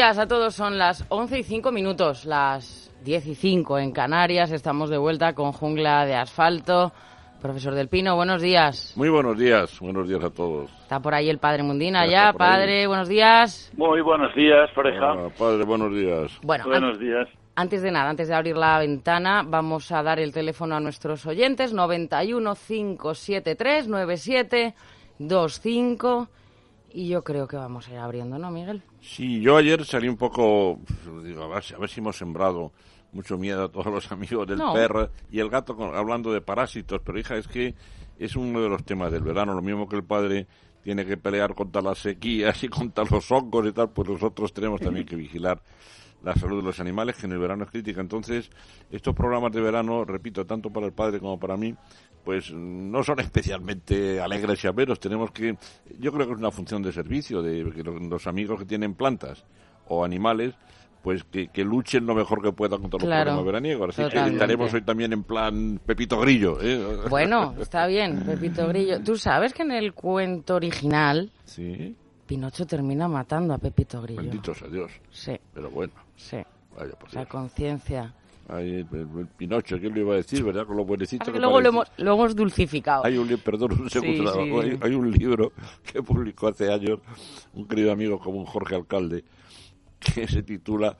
Días a todos, son las 11 y 5 minutos, las 10 y 5 en Canarias, estamos de vuelta con Jungla de Asfalto. Profesor Del Pino, buenos días. Muy buenos días, buenos días a todos. Está por ahí el padre Mundina Ya ahí. padre, buenos días. Muy buenos días, pareja. Padre, buenos días. Bueno, an- buenos días. antes de nada, antes de abrir la ventana, vamos a dar el teléfono a nuestros oyentes, 91 573 9725 y yo creo que vamos a ir abriendo, ¿no, Miguel? Sí, yo ayer salí un poco, pues, digo, a ver, si- a ver si hemos sembrado mucho miedo a todos los amigos del No. perro y el gato con- hablando de parásitos, pero hija, es que es uno de los temas del verano, lo mismo que el padre tiene que pelear contra las sequías y contra los hongos y tal, pues nosotros tenemos también que vigilar la salud de los animales, que en el verano es crítica. Entonces, estos programas de verano, repito, tanto para el padre como para mí, pues no son especialmente alegres y amenos. Tenemos que, yo creo que es una función de servicio, de que los, los amigos que tienen plantas o animales, pues que, que luchen lo mejor que puedan contra los Claro, problemas veraniegos. Así que totalmente. estaremos hoy también en plan Pepito Grillo. ¿eh? Bueno, está bien, Pepito Grillo. Tú sabes que en el cuento original Sí, Pinocho termina matando a Pepito Grillo. benditos sea Dios. Sí, Pero bueno, sí. vaya por La conciencia. Ay, Pinocho, ¿quién lo iba a decir, verdad? Con lo buenecito Pasa que luego lo hemos, lo hemos dulcificado. Hay un perdón un segundo, Sí, sí. hay, hay un libro que publicó hace años un querido amigo como un Jorge Alcalde que se titula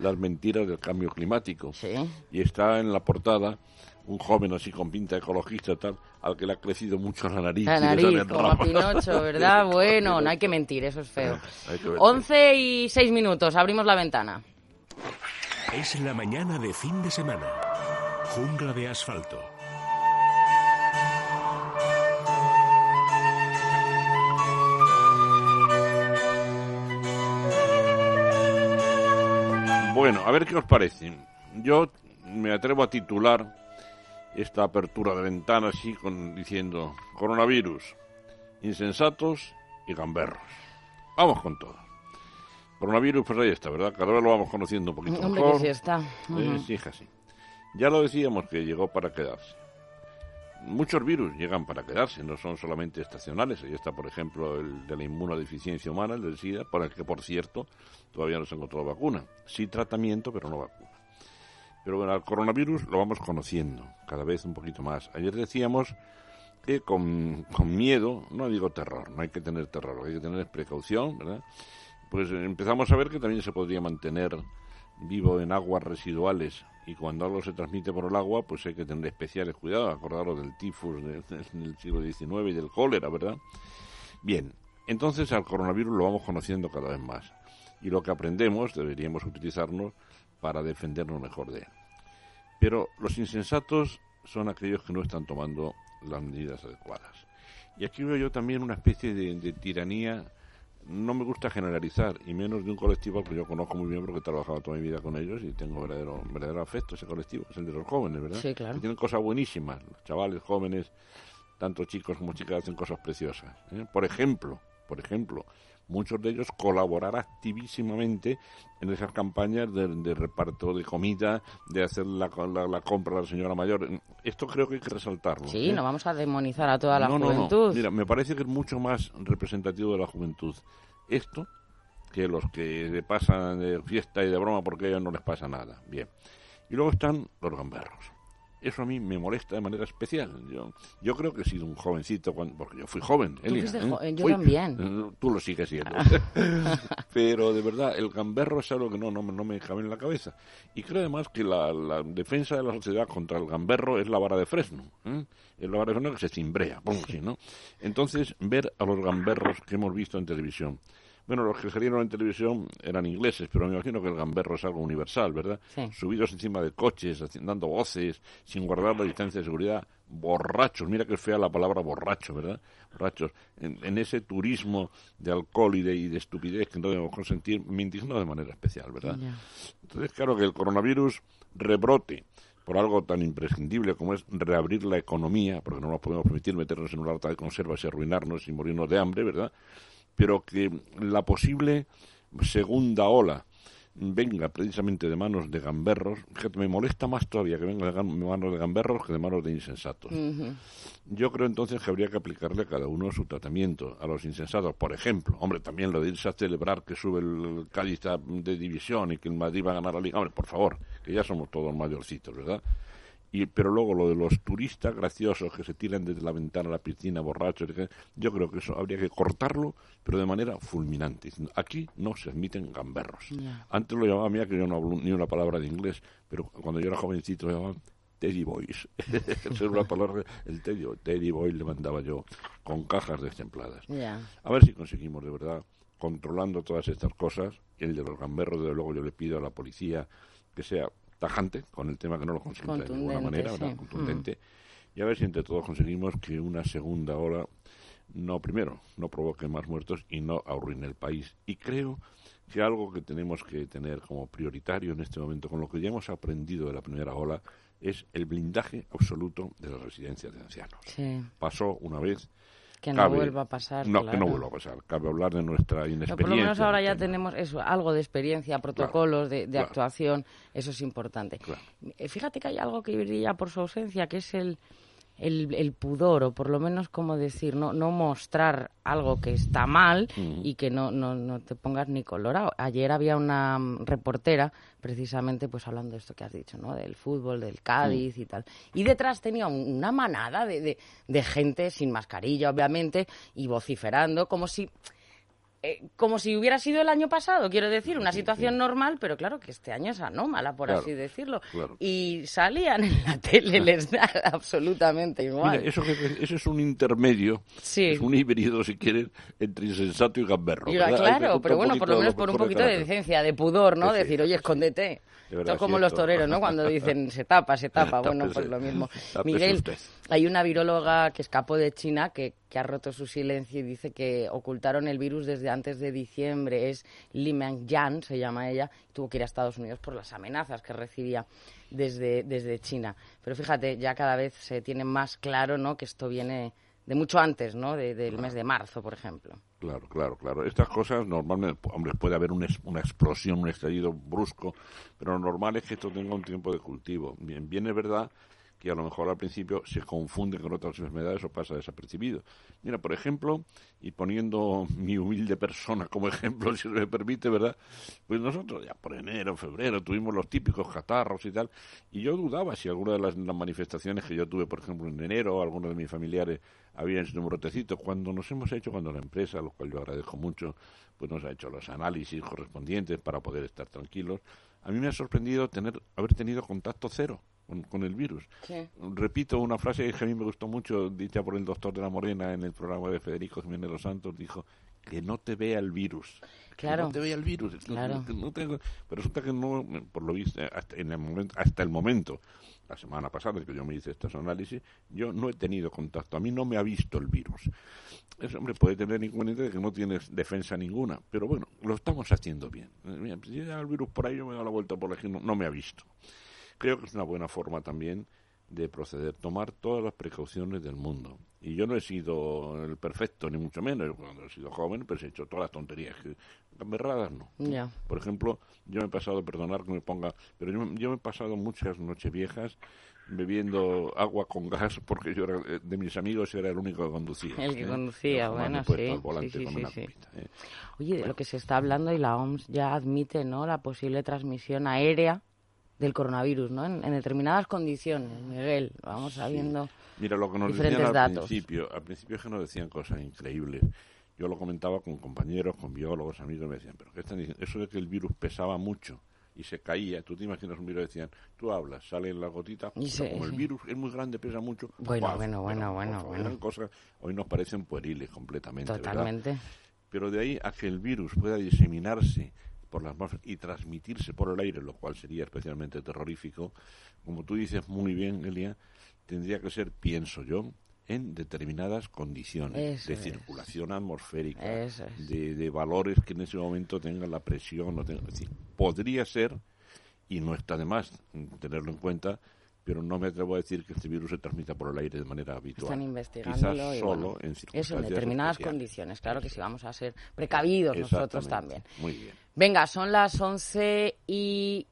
Las mentiras del cambio climático. Sí. Y está en la portada un joven así con pinta ecologista tal, al que le ha crecido mucho la nariz. La y le nariz, como a. Pinocho, ¿verdad? Bueno, no hay que mentir, eso es feo. Hay que ver. 11 y 6 minutos, abrimos la ventana. Es la mañana de fin de semana. Jungla de asfalto. Bueno, a ver qué os parece. Yo me atrevo a titular esta apertura de ventana así con, diciendo coronavirus, insensatos y gamberros. Vamos con todo. Coronavirus, pues ahí está, ¿verdad? Cada vez lo vamos conociendo un poquito Hombre, mejor. que sí está. Eh, sí, hija, sí. Ya lo decíamos que llegó para quedarse. Muchos virus llegan para quedarse, no son solamente estacionales. Ahí está, por ejemplo, el de la inmunodeficiencia humana, el del SIDA, para el que, por cierto, todavía no se encontró vacuna. Sí tratamiento, pero no vacuna. Pero bueno, al coronavirus lo vamos conociendo cada vez un poquito más. Ayer decíamos que con, con miedo, no digo terror, no hay que tener terror, lo que hay que tener es precaución, ¿verdad? Pues empezamos a ver que también se podría mantener vivo en aguas residuales y cuando algo se transmite por el agua, pues hay que tener especiales cuidados, acordaros del tifus de- de- del siglo XIX y del cólera, ¿verdad? Bien, entonces al coronavirus lo vamos conociendo cada vez más y lo que aprendemos deberíamos utilizarnos para defendernos mejor de él. Pero los insensatos son aquellos que no están tomando las medidas adecuadas. Y aquí veo yo también una especie de, de tiranía. No me gusta generalizar, y menos de un colectivo que yo conozco muy bien porque he trabajado toda mi vida con ellos y tengo verdadero, verdadero afecto a ese colectivo, que es el de los jóvenes, ¿verdad? Sí, claro. Que tienen cosas buenísimas. Los chavales jóvenes, tanto chicos como chicas, hacen cosas preciosas. ¿eh? Por ejemplo, por ejemplo, muchos de ellos colaborar activísimamente en esas campañas de, de reparto de comida, de hacer la, la- la compra a la señora mayor. Esto creo que hay que resaltarlo. Sí, ¿eh? no vamos a demonizar a toda la no, no, juventud. no. Mira, me parece que es mucho más representativo de la juventud esto que los que le pasan de fiesta y de broma porque a ellos no les pasa nada. Bien. Y luego están los gamberros. Eso a mí me molesta de manera especial. Yo, yo creo que he sido un jovencito, cuando, porque yo fui joven. Elia, ¿eh? Yo también. Eh, tú lo sigues siendo. Pero de verdad, el gamberro es algo que no, no, no, me cabe en la cabeza. Y creo además que la, la, defensa de la sociedad contra el gamberro es la vara de fresno. ¿eh? Es la vara de fresno que se cimbrea, pongo así, ¿no? Entonces, ver a los gamberros que hemos visto en televisión, bueno, los que salieron en televisión eran ingleses, pero me imagino que el gamberro es algo universal, ¿verdad? Subidos encima de coches, dando voces, sin guardar la distancia de seguridad, borrachos, mira que fea la palabra borracho, ¿verdad? Borrachos, en, ese turismo de alcohol y de, y de, estupidez que no debemos consentir, me indignó de manera especial, ¿verdad? Entonces, claro que el coronavirus rebrote por algo tan imprescindible como es reabrir la economía, porque no nos podemos permitir meternos en una lata de conservas y arruinarnos y morirnos de hambre, ¿verdad? Pero que la posible segunda ola venga precisamente de manos de gamberros, fíjate, me molesta más todavía que venga de manos de gamberros que de manos de insensatos. Yo creo entonces que habría que aplicarle a cada uno su tratamiento. A los insensatos, por ejemplo, hombre, también lo de irse a celebrar que sube el Cádiz de división y que el Madrid va a ganar la Liga, hombre, por favor, que ya somos todos mayorcitos, ¿verdad? Y, pero luego lo de los turistas graciosos que se tiran desde la ventana a la piscina borrachos, yo creo que eso habría que cortarlo, pero de manera fulminante. Aquí no se admiten gamberros. Antes lo llamaba mía que yo no hablo ni una palabra de inglés, pero cuando yo era jovencito lo llamaban Teddy Boys. Esa una palabra, el Teddy, Teddy Boy le mandaba yo con cajas destempladas. A ver si conseguimos de verdad, controlando todas estas cosas, el de los gamberros, desde luego yo le pido a la policía que sea tajante con el tema que no lo consigue de ninguna manera, contundente. Mm. Y a ver si entre todos conseguimos que una segunda ola no, primero, no provoque más muertos y no arruine el país. Y creo que algo que tenemos que tener como prioritario en este momento, con lo que ya hemos aprendido de la primera ola, es el blindaje absoluto de las residencias de ancianos. Pasó una vez que no vuelva a pasar. No, que no vuelva a pasar. Cabe hablar de nuestra inexperiencia. por lo menos ahora ya tenemos eso, algo de experiencia, protocolos de, actuación, eso es importante. Eh, fíjate que hay algo que brilla por su ausencia, que es el, el, pudor, o por lo menos, como decir, no, no mostrar algo que está mal mm. y que no, no, no, te pongas ni colorado. Ayer había una mm, reportera, precisamente, pues hablando de esto que has dicho, ¿no? Del fútbol, del Cádiz y tal. Y detrás tenía una manada de, de, de gente sin mascarilla, obviamente, y vociferando, como si eh, como si hubiera sido el año pasado, quiero decir, una situación normal, pero claro que este año es anómala, por así decirlo. Y salían en la tele, les da absolutamente igual. Mira, eso, eso, es un intermedio, es un híbrido, si quieres, entre insensato y gamberro. claro, pero bueno, por lo menos por un poquito de decencia, de pudor, ¿no? Decir, oye, escóndete. Esto como los toreros, ¿no? Cuando dicen se tapa, se tapa. bueno, pues lo mismo. Miguel, hay una viróloga que escapó de China que, que, ha roto su silencio y dice que ocultaron el virus desde antes de diciembre. Es Li Yan, se llama ella, y tuvo que ir a Estados Unidos por las amenazas que recibía desde, desde China. Pero fíjate, ya cada vez se tiene más claro, ¿no? Que esto viene de mucho antes, ¿no? del mes de marzo, por ejemplo. Claro, claro, claro. Estas cosas normalmente, hombre, puede haber una, una explosión, un estallido brusco, pero lo normal es que esto tenga un tiempo de cultivo. Bien, bien es verdad que a lo mejor al principio se confunde con otras enfermedades o pasa desapercibido. Mira, por ejemplo, y poniendo mi humilde persona como ejemplo, si se me permite, ¿verdad? Pues nosotros ya por enero, febrero tuvimos los típicos catarros y tal, y yo dudaba si alguna de las, manifestaciones que yo tuve, por ejemplo, en enero, algunos de mis familiares habían sido un brotecito, cuando nos hemos hecho, cuando la empresa, lo cual yo agradezco mucho, pues nos ha hecho los análisis correspondientes para poder estar tranquilos, a mí me ha sorprendido tener, haber tenido contacto cero con, el virus. Repito una frase que a mí me gustó mucho, dicha por el doctor de la Morena en el programa de Federico Jiménez Los Santos, dijo que no te vea el virus. Claro. Que no te vea el virus. Claro. pero resulta que no, por lo visto, hasta, en el momento, hasta el momento, la semana pasada que yo me hice estos análisis, yo no he tenido contacto. A mí no me ha visto el virus. Ese hombre puede tener inconveniente de que no tienes defensa ninguna, pero bueno, lo estamos haciendo bien. Mira, si llega el virus por ahí, yo me doy la vuelta por aquí, no, no me ha visto creo que es una buena forma también de proceder, tomar todas las precauciones del mundo. Y yo no he sido el perfecto, ni mucho menos. Cuando he sido joven, pues he hecho todas las tonterías. Berradas no. Por ejemplo, yo me he pasado, perdonar que me ponga, pero yo, me he pasado muchas noches viejas bebiendo agua con gas porque yo era, eh, de mis amigos era el único que conducía. El que ¿eh? conducía, bueno, sí. sí, sí, sí ¿eh? Oye, de lo que se está hablando y la OMS ya admite, ¿no? La posible transmisión aérea del coronavirus, ¿no? En, determinadas condiciones, Miguel, vamos sabiendo Mira, lo que nos decían al principio, al principio es que nos decían cosas increíbles. Yo lo comentaba con compañeros, con biólogos, amigos, me decían, pero ¿qué están diciendo? Eso de que el virus pesaba mucho y se caía. Tú te imaginas un virus, decían, tú hablas, sale la gotita, como el virus es muy grande, pesa mucho. Bueno, bueno, bueno, bueno, bueno. cosas, hoy nos parecen pueriles completamente. Totalmente. Pero de ahí a que el virus pueda diseminarse por las y transmitirse por el aire, lo cual sería especialmente terrorífico, como tú dices muy bien, Elia, tendría que ser, pienso yo, en determinadas condiciones de circulación atmosférica, de, valores que en ese momento tengan la presión. O podría ser, y no está de más tenerlo en cuenta, pero no me atrevo a decir que este virus se transmita por el aire de manera habitual. Están investigándolo solo en Eso, en determinadas condiciones. Claro que sí, vamos a ser precavidos nosotros también. Muy bien. Venga, son las once y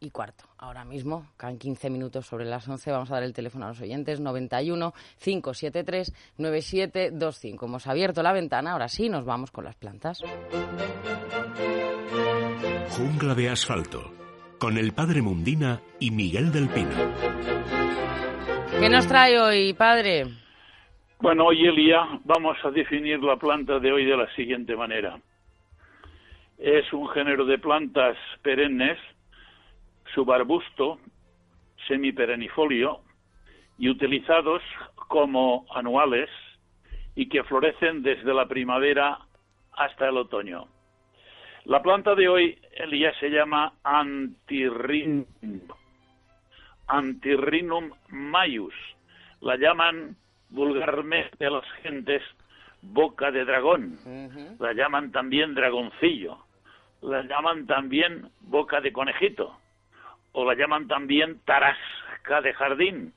y cuarto. Ahora mismo, quedan 15 minutos sobre las 11, vamos a dar el teléfono a los oyentes 91 573 9725. Hemos abierto la ventana, ahora sí nos vamos con las plantas. Jungla de asfalto, con el padre Mundina y Miguel del Pino. ¿Qué nos trae hoy, padre? Bueno, hoy Elia vamos a definir la planta de hoy de la siguiente manera. Es un género de plantas perennes subarbusto, semiperennifolio y utilizados como anuales y que florecen desde la primavera hasta el otoño. La planta de hoy, Elías, se llama Antirrinum, Antirrinum maius. La llaman vulgarmente las gentes boca de dragón. La llaman también dragoncillo. La llaman también boca de conejito o la llaman también tarasca de jardín.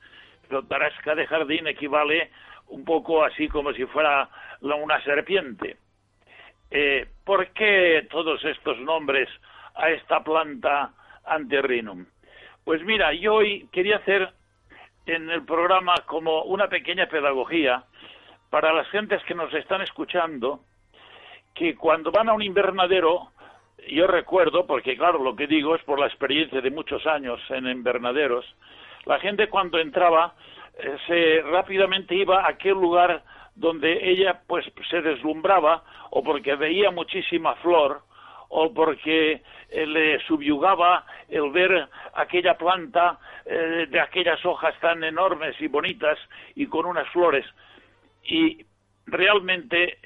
Pero tarasca de jardín equivale un poco así como si fuera una serpiente. Eh, ¿Por qué todos estos nombres a esta planta Antirrinum? Pues mira, yo hoy quería hacer en el programa como una pequeña pedagogía para las gentes que nos están escuchando, que cuando van a un invernadero yo recuerdo, porque claro, lo que digo es por la experiencia de muchos años en invernaderos, la gente cuando entraba eh, se rápidamente iba a aquel lugar donde ella pues se deslumbraba o porque veía muchísima flor o porque eh, le subyugaba el ver aquella planta eh, de aquellas hojas tan enormes y bonitas y con unas flores y realmente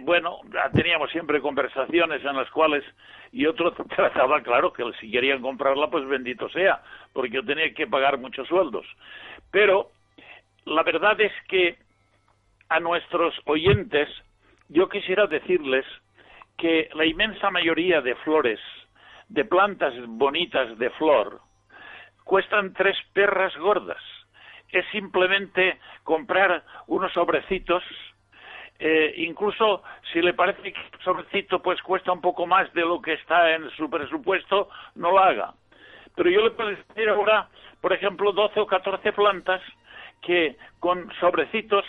bueno teníamos siempre conversaciones en las cuales y otro trataba, claro, que si querían comprarla, pues bendito sea, porque yo tenía que pagar muchos sueldos. Pero la verdad es que a nuestros oyentes yo quisiera decirles que la inmensa mayoría de flores, de plantas bonitas de flor, cuestan tres perras gordas. Es simplemente comprar unos sobrecitos eh, incluso si le parece que el sobrecito pues cuesta un poco más de lo que está en su presupuesto, no lo haga. Pero yo le puedo decir ahora, por ejemplo, 12 o 14 plantas que con sobrecitos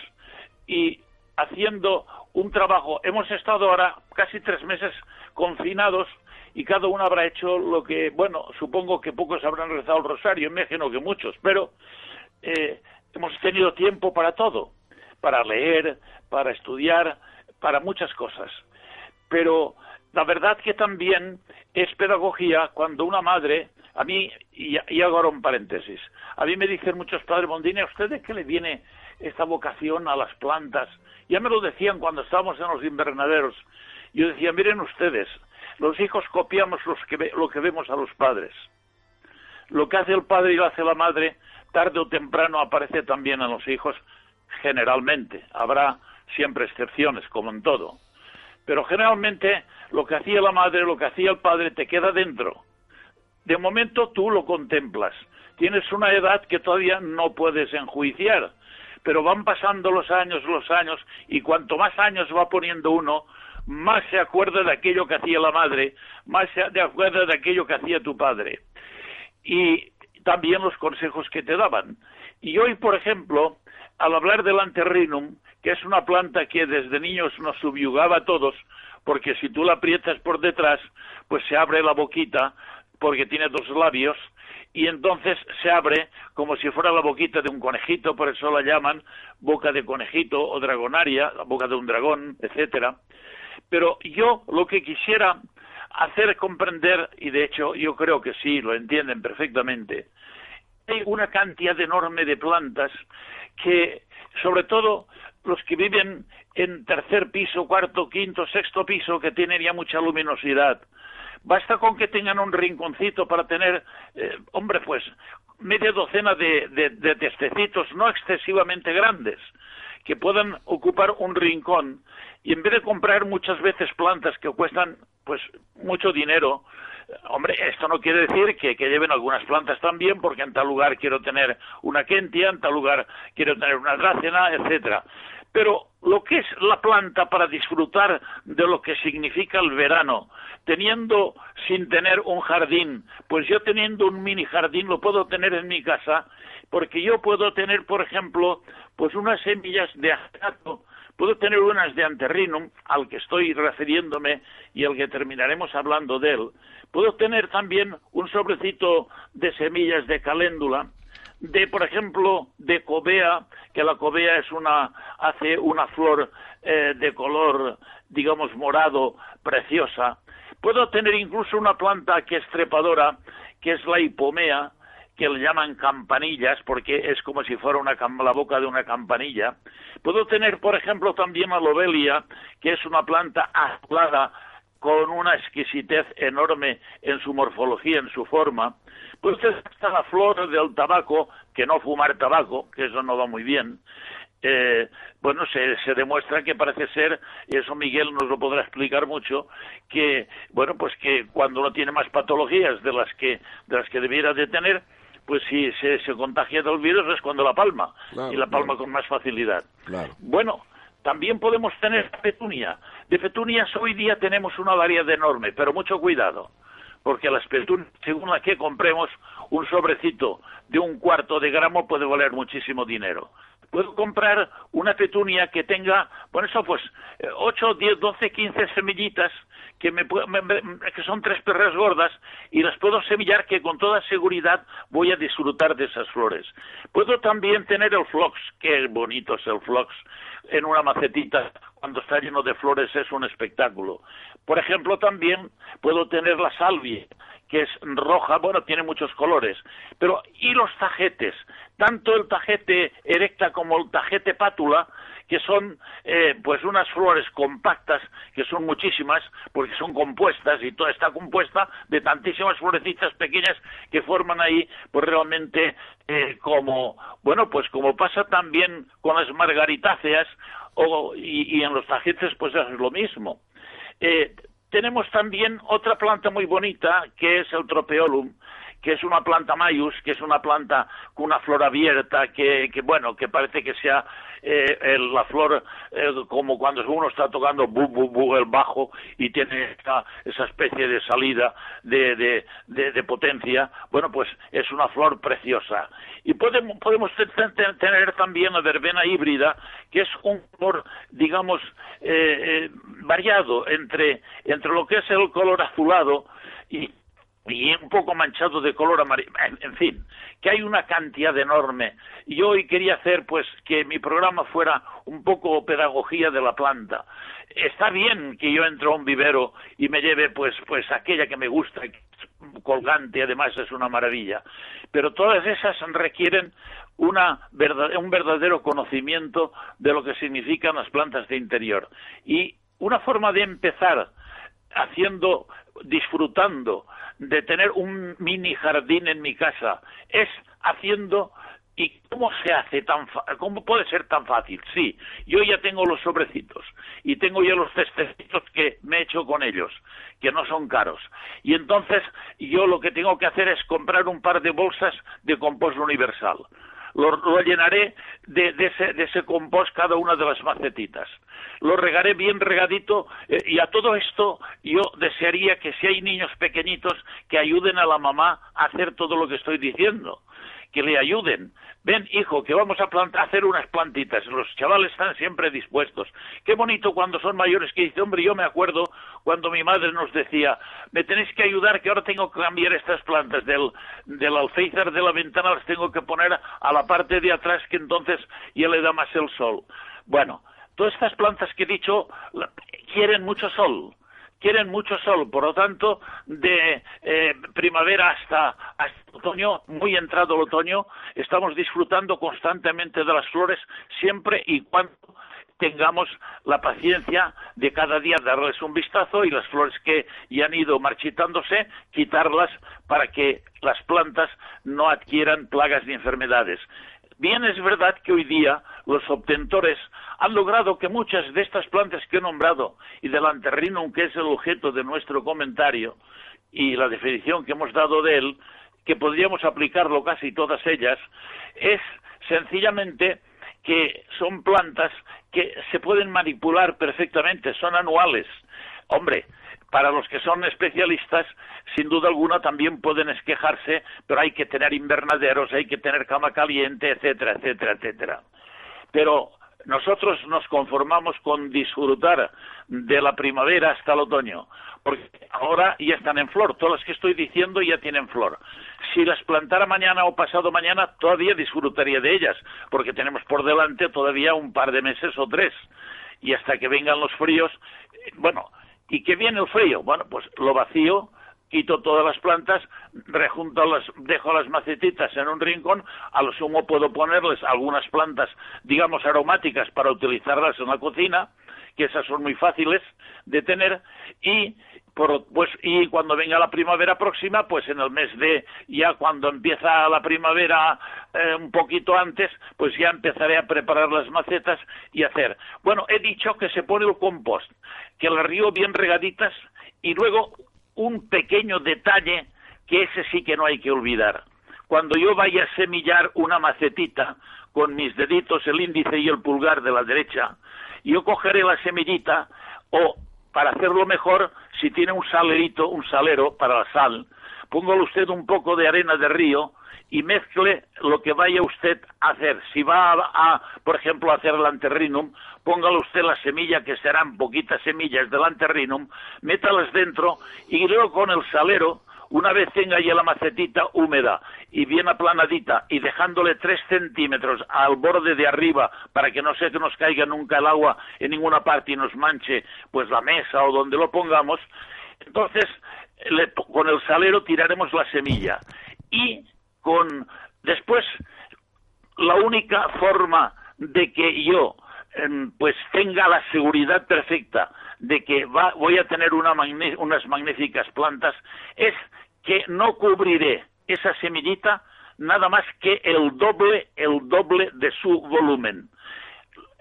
y haciendo un trabajo, hemos estado ahora casi tres meses confinados y cada uno habrá hecho lo que, bueno, supongo que pocos habrán rezado el rosario, imagino que muchos, pero eh, hemos tenido tiempo para todo, para leer, para estudiar, para muchas cosas. Pero la verdad que también es pedagogía cuando una madre, a mí, y, hago ahora un paréntesis, a mí me dicen muchos padres Mondini, ¿a ustedes qué le viene esta vocación a las plantas? Ya me lo decían cuando estábamos en los invernaderos. Yo decía, miren ustedes, los hijos copiamos lo que vemos a los padres. Lo que hace el padre y lo hace la madre, tarde o temprano aparece también en los hijos, generalmente. Habrá siempre excepciones, como en todo. Pero generalmente lo que hacía la madre, lo que hacía el padre, te queda dentro. De momento tú lo contemplas. Tienes una edad que todavía no puedes enjuiciar, pero van pasando los años, los años, y cuanto más años va poniendo uno, más se acuerda de aquello que hacía la madre, más se acuerda de aquello que hacía tu padre. Y también los consejos que te daban. Y hoy, por ejemplo, al hablar del anterrinum, que es una planta que desde niños nos subyugaba a todos, porque si tú la aprietas por detrás, pues se abre la boquita, porque tiene dos labios, y entonces se abre como si fuera la boquita de un conejito, por eso la llaman boca de conejito o dragonaria, la boca de un dragón, etcétera. Pero yo lo que quisiera hacer comprender, y de hecho yo creo que sí, lo entienden perfectamente, hay una cantidad enorme de plantas que, sobre todo los que viven en tercer piso, cuarto, quinto, sexto piso, que tienen ya mucha luminosidad, Basta con que tengan un rinconcito para tener, eh, hombre, pues media docena de, de, testecitos no excesivamente grandes que puedan ocupar un rincón y en vez de comprar muchas veces plantas que cuestan pues mucho dinero, hombre, esto no quiere decir que, que, lleven algunas plantas también, porque en tal lugar quiero tener una kentia, en tal lugar quiero tener una drácena, etcétera. Pero lo que es la planta para disfrutar de lo que significa el verano, teniendo sin tener un jardín, pues yo teniendo un mini jardín lo puedo tener en mi casa, porque yo puedo tener, por ejemplo, pues unas semillas de acetato, puedo tener unas de anterrinum, al que estoy refiriéndome y al que terminaremos hablando de él, puedo tener también un sobrecito de semillas de caléndula, de, por ejemplo, de cobea, que la cobea es una, hace una flor eh, de color, digamos, morado, preciosa. Puedo tener incluso una planta que es trepadora, que es la hipomea, que le llaman campanillas, porque es como si fuera una, la boca de una campanilla. Puedo tener, por ejemplo, también a lobelia, que es una planta azulada con una exquisitez enorme en su morfología, en su forma. Pues está la flor del tabaco, que no fumar tabaco, que eso no va muy bien. Eh, bueno, se, se demuestra que parece ser, y eso Miguel nos lo podrá explicar mucho, que, bueno, pues que cuando uno tiene más patologías de las que, de las que debiera de tener, pues si se, se contagia del virus es cuando la palma, y la palma con más facilidad. Bueno, también podemos tener petunia. De petunias hoy día tenemos una variedad enorme, pero mucho cuidado porque las petunias, según la que compremos, un sobrecito de un cuarto de gramo puede valer muchísimo dinero. Puedo comprar una petunia que tenga, bueno, eso pues, 8, 10, 12, 15 semillitas que, me, que son tres perras gordas y las puedo semillar que con toda seguridad voy a disfrutar de esas flores. Puedo también tener el flox, qué bonito es el flox, en una macetita cuando está lleno de flores es un espectáculo. Por ejemplo, también puedo tener la salvia, que es roja, bueno, tiene muchos colores, pero y los tajetes, tanto el tajete erecta como el tajete pátula, que son eh, pues unas flores compactas, que son muchísimas, porque son compuestas y toda está compuesta de tantísimas florecitas pequeñas que forman ahí, pues realmente eh, como, bueno, pues como pasa también con las margaritáceas o, y, en los tajetes pues es lo mismo. Eh, tenemos también otra planta muy bonita que es el tropeolum, que es una planta mayus, que es una planta con una flor abierta, que, que bueno, que parece que sea eh, la flor eh, como cuando uno está tocando bu, bu, bu, el bajo y tiene esa, esa especie de salida de, de, de, potencia, bueno, pues es una flor preciosa. Y podemos, podemos tener también la verbena híbrida, que es un color, digamos, eh, variado entre, entre lo que es el color azulado y, y un poco manchado de color amarillo, en, fin, que hay una cantidad enorme. Y hoy quería hacer, pues, que mi programa fuera un poco pedagogía de la planta. Está bien que yo entre a un vivero y me lleve, pues, pues aquella que me gusta, colgante, además es una maravilla. Pero todas esas requieren una un verdadero conocimiento de lo que significan las plantas de interior. Y una forma de empezar haciendo, disfrutando de tener un mini jardín en mi casa, es haciendo ¿Y cómo se hace tan cómo puede ser tan fácil? Sí, yo ya tengo los sobrecitos y tengo ya los testecitos que me he hecho con ellos, que no son caros. Y entonces yo lo que tengo que hacer es comprar un par de bolsas de compost universal lo, llenaré de, ese, de ese compost cada una de las macetitas. Lo regaré bien regadito eh, y a todo esto yo desearía que si hay niños pequeñitos que ayuden a la mamá a hacer todo lo que estoy diciendo que le ayuden. Ven, hijo, que vamos a, hacer unas plantitas. Los chavales están siempre dispuestos. Qué bonito cuando son mayores que dicen, hombre, yo me acuerdo cuando mi madre nos decía, me tenéis que ayudar que ahora tengo que cambiar estas plantas del, del alféizar de la ventana, las tengo que poner a la parte de atrás que entonces ya le da más el sol. Bueno, todas estas plantas que he dicho quieren mucho sol, quieren mucho sol, por lo tanto, de eh, primavera hasta, hasta otoño, muy entrado el otoño, estamos disfrutando constantemente de las flores siempre y cuando tengamos la paciencia de cada día darles un vistazo y las flores que ya han ido marchitándose, quitarlas para que las plantas no adquieran plagas ni enfermedades. Bien es verdad que hoy día los obtentores han logrado que muchas de estas plantas que he nombrado y del anterrinum, que es el objeto de nuestro comentario y la definición que hemos dado de él, que podríamos aplicarlo casi todas ellas, es sencillamente que son plantas que se pueden manipular perfectamente, son anuales. Hombre, para los que son especialistas, sin duda alguna también pueden esquejarse, pero hay que tener invernaderos, hay que tener cama caliente, etcétera, etcétera, etcétera. Pero nosotros nos conformamos con disfrutar de la primavera hasta el otoño, porque ahora ya están en flor, todas las que estoy diciendo ya tienen flor. Si las plantara mañana o pasado mañana, todavía disfrutaría de ellas, porque tenemos por delante todavía un par de meses o tres. Y hasta que vengan los fríos, bueno, ¿y qué viene el frío? Bueno, pues lo vacío, quito todas las plantas, rejunto las, dejo las macetitas en un rincón, a lo sumo puedo ponerles algunas plantas, digamos, aromáticas para utilizarlas en la cocina, que esas son muy fáciles de tener, y pues y cuando venga la primavera próxima, pues en el mes de ya cuando empieza la primavera eh, un poquito antes, pues ya empezaré a preparar las macetas y hacer. Bueno, he dicho que se pone el compost, que las río bien regaditas y luego un pequeño detalle que ese sí que no hay que olvidar. Cuando yo vaya a semillar una macetita con mis deditos, el índice y el pulgar de la derecha, yo cogeré la semillita o, para hacerlo mejor, si tiene un salerito, un salero para la sal, póngale usted un poco de arena de río y mezcle lo que vaya usted a hacer. Si va a, por ejemplo, a hacer el anterinum, póngale usted la semilla, que serán poquitas semillas del anterinum, métalas dentro y luego con el salero, una vez tenga ya la macetita húmeda y bien aplanadita y dejándole tres centímetros al borde de arriba para que no se que nos caiga nunca el agua en ninguna parte y nos manche pues la mesa o donde lo pongamos, entonces con el salero tiraremos la semilla y con después la única forma de que yo em, pues tenga la seguridad perfecta de que va, voy a tener una unas magníficas plantas es que no cubriré esa semillita nada más que el doble el doble de su volumen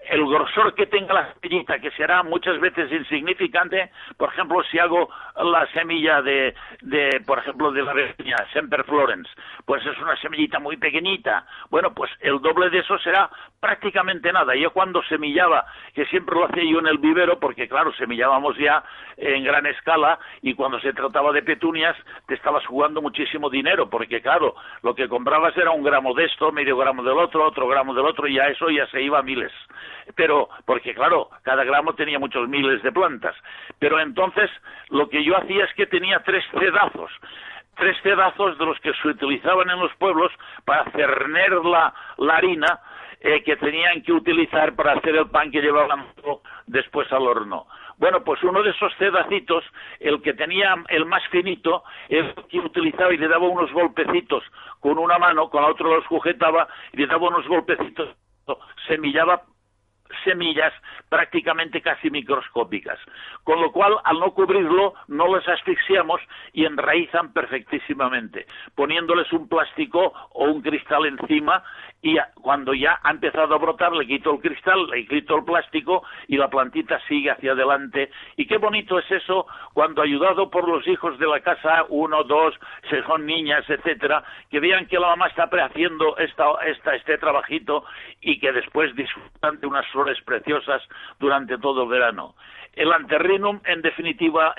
el grosor que tenga la semillita, que será muchas veces insignificante, por ejemplo, si hago la semilla de, de por ejemplo, de la Virginia, Semper Florence, pues es una semillita muy pequeñita. Bueno, pues el doble de eso será prácticamente nada. Yo cuando semillaba, que siempre lo hacía yo en el vivero, porque claro, semillábamos ya en gran escala, y cuando se trataba de petunias, te estabas jugando muchísimo dinero, porque claro, lo que comprabas era un gramo de esto, medio gramo del otro, otro gramo del otro, y ya eso ya se iba a miles pero porque claro, cada gramo tenía muchos miles de plantas. Pero entonces lo que yo hacía es que tenía tres cedazos tres cedazos de los que se utilizaban en los pueblos para cerner la, harina eh, que tenían que utilizar para hacer el pan que llevaban después al horno. Bueno, pues uno de esos cedacitos, el que tenía el más finito, el que utilizaba y le daba unos golpecitos con una mano, con la otra los sujetaba y le daba unos golpecitos, semillaba semillas prácticamente casi microscópicas, con lo cual al no cubrirlo no les asfixiamos y enraizan perfectísimamente, poniéndoles un plástico o un cristal encima y cuando ya ha empezado a brotar le quito el cristal, le quito el plástico y la plantita sigue hacia adelante. Y qué bonito es eso cuando ayudado por los hijos de la casa, uno, dos, si son niñas, etcétera, que vean que la mamá está haciendo esta, esta, este trabajito y que después disfrutan de unas flores preciosas durante todo el verano. El anterrinum, en definitiva,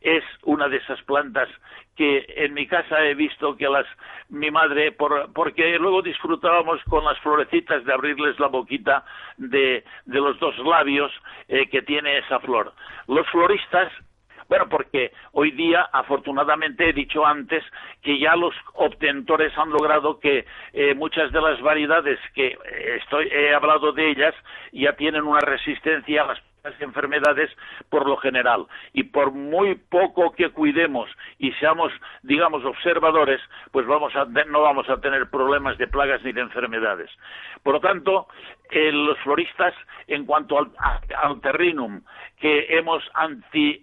es una de esas plantas que en mi casa he visto que las mi madre por, porque luego disfrutábamos con las florecitas de abrirles la boquita de, de los dos labios eh, que tiene esa flor. Los floristas bueno, porque hoy día, afortunadamente, he dicho antes que ya los obtentores han logrado que eh, muchas de las variedades que eh, estoy, he hablado de ellas ya tienen una resistencia a las enfermedades por lo general. Y por muy poco que cuidemos y seamos digamos observadores pues vamos a, no vamos a tener problemas de plagas ni de enfermedades. Por lo tanto eh, los floristas en cuanto al, al terrinum que hemos anti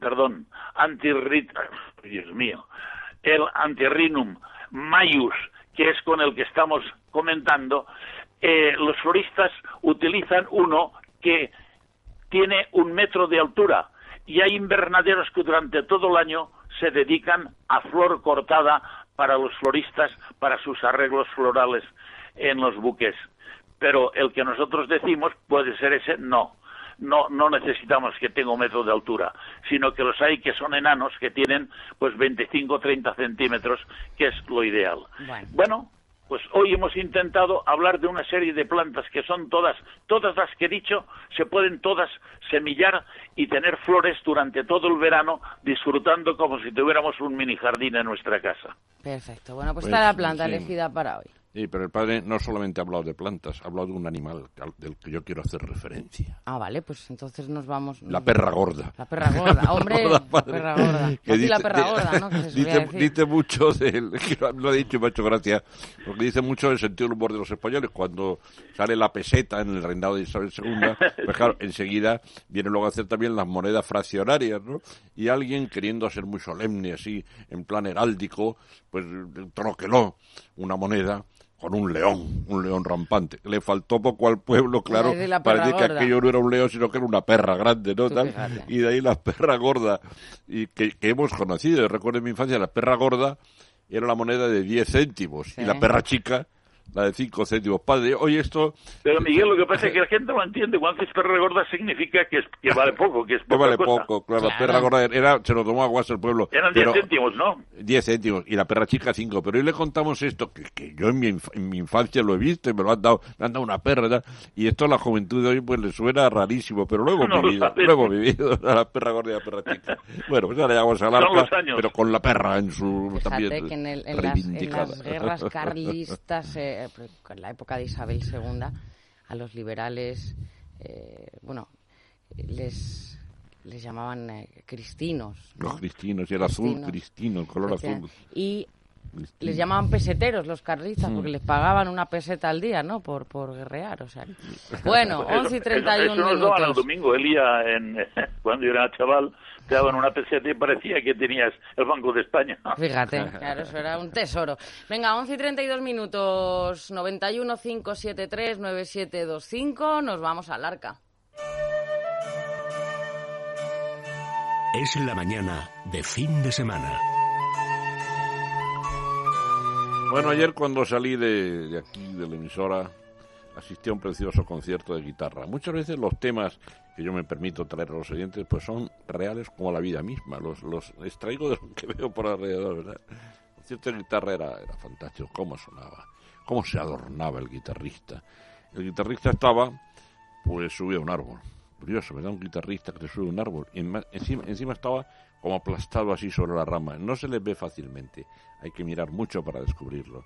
perdón anti Dios mío el antirrinum maius que es con el que estamos comentando eh, los floristas utilizan uno que tiene un metro de altura y hay invernaderos que durante todo el año se dedican a flor cortada para los floristas, para sus arreglos florales en los buques. Pero el que nosotros decimos puede ser ese, no. No, no necesitamos que tenga un metro de altura, sino que los hay que son enanos, que tienen pues 25 o 30 centímetros, que es lo ideal. bueno pues hoy hemos intentado hablar de una serie de plantas que son todas, todas las que he dicho, se pueden todas semillar y tener flores durante todo el verano, disfrutando como si tuviéramos un mini jardín en nuestra casa. Perfecto. Bueno, pues, está la planta elegida para hoy. Sí, pero el padre no solamente ha hablado de plantas, ha hablado de un animal del que yo quiero hacer referencia. Ah, vale, pues entonces nos vamos... la perra gorda. La perra gorda, hombre, la perra gorda. dice, la perra gorda, ¿no? dice, mucho del... Lo ha dicho y me ha hecho gracia, porque dice mucho del sentido del humor de los españoles. Cuando sale la peseta en el reinado de Isabel II, pues claro, enseguida viene luego a hacer también las monedas fraccionarias, ¿no? Y alguien queriendo ser muy solemne, así, en plan heráldico, pues troqueló una moneda con un león, un león rampante. Le faltó poco al pueblo, claro, para decir que aquello no era un león, sino que era una perra grande, ¿no? Tal, y de ahí la perra gorda, y que, que hemos conocido. Recuerdo en mi infancia, la perra gorda era la moneda de 10 céntimos, y la perra chica la de 5 céntimos. Padre, oye, esto... Pero Miguel, lo que pasa es que la gente no entiende. Cuando es perra gorda significa que, es, que vale poco, que es poca vale poco, claro. La perra gorda era, se lo tomó a guas el pueblo. Eran 10 céntimos, ¿no? 10 céntimos. Y la perra chica 5. Pero hoy le contamos esto, que, que yo en mi, en mi, infancia lo he visto y me lo han dado, me han dado una perra. ¿verdad? Y esto a la juventud de hoy pues le suena rarísimo, pero luego hemos vivido, luego vivido a la perra gorda y la perra chica. Bueno, pues ahora llegamos a la pero con la perra en su... Fíjate también que en, el, en, las, en, las, guerras carlistas, eh, en la época de Isabel II, a los liberales, eh, bueno, les les llamaban eh, cristinos. Los cristinos, y el azul, cristino, el color azul. Y les llamaban peseteros los carlistas porque mm. les pagaban una peseta al día, ¿no? Por, por guerrear, o sea. Bueno, 11 y 31 eso, eso minutos. el domingo, Elía, en, cuando yo era chaval, te daban una peseta y parecía que tenías el Banco de España. Fíjate, claro, eso era un tesoro. Venga, 11 y 32 minutos, 91 573 9725, nos vamos al arca. Es la mañana de fin de semana. Bueno, ayer cuando salí de, aquí, de la emisora, asistí a un precioso concierto de guitarra. Muchas veces los temas que yo me permito traer a los oyentes pues son reales como la vida misma. Los, los extraigo de lo que veo por alrededor, ¿verdad? De guitarra era, era fantástico. Cómo sonaba, cómo se adornaba el guitarrista. El guitarrista estaba, pues subía un árbol. Curioso, ¿verdad? Un guitarrista que te sube un árbol. Y encima, encima estaba como aplastado así sobre la rama. No se les ve fácilmente, hay que mirar mucho para descubrirlo.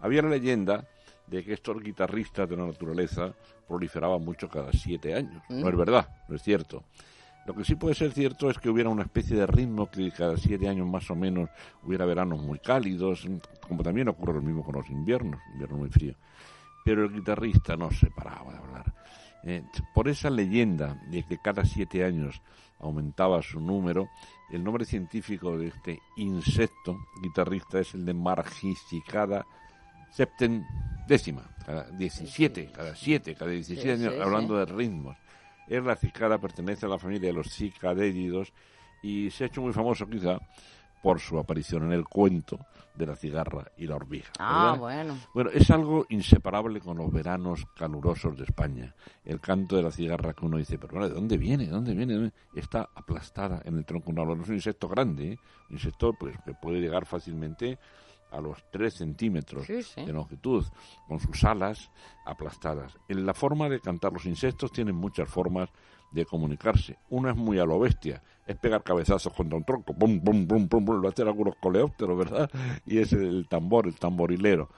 Había la leyenda de que estos guitarristas de la naturaleza proliferaban mucho cada siete años. No es mm. verdad, no es cierto. Lo que sí puede ser cierto es que hubiera una especie de ritmo que cada siete años más o menos hubiera veranos muy cálidos, como también ocurre lo mismo con los inviernos, invierno muy frío. Pero el guitarrista no se paraba de hablar. Eh, por esa leyenda de que cada siete años aumentaba su número, el nombre científico de este insecto guitarrista es el de Margisicada septendécima, cada 17, cada 7, cada 17 años, hablando de ritmos. Es la cicada, pertenece a la familia de los cicadélidos y se ha hecho muy famoso quizá por su aparición en el cuento de la cigarra y la hormiga. Ah, bueno. Bueno, es algo inseparable con los veranos calurosos de España. El canto de la cigarra que uno dice, pero bueno, ¿de dónde viene? ¿De dónde viene? Está aplastada en el tronco de un árbol. Es un insecto grande, ¿eh? un insecto pues, que puede llegar fácilmente a los 3 centímetros de longitud, con sus alas aplastadas. En la forma de cantar los insectos tienen muchas formas de comunicarse. Una es muy a lo bestia, es pegar cabezazos contra un tronco, pum, pum, pum, pum, lo hacen algunos coleópteros, ¿verdad? Y es el tambor, el tamborilero.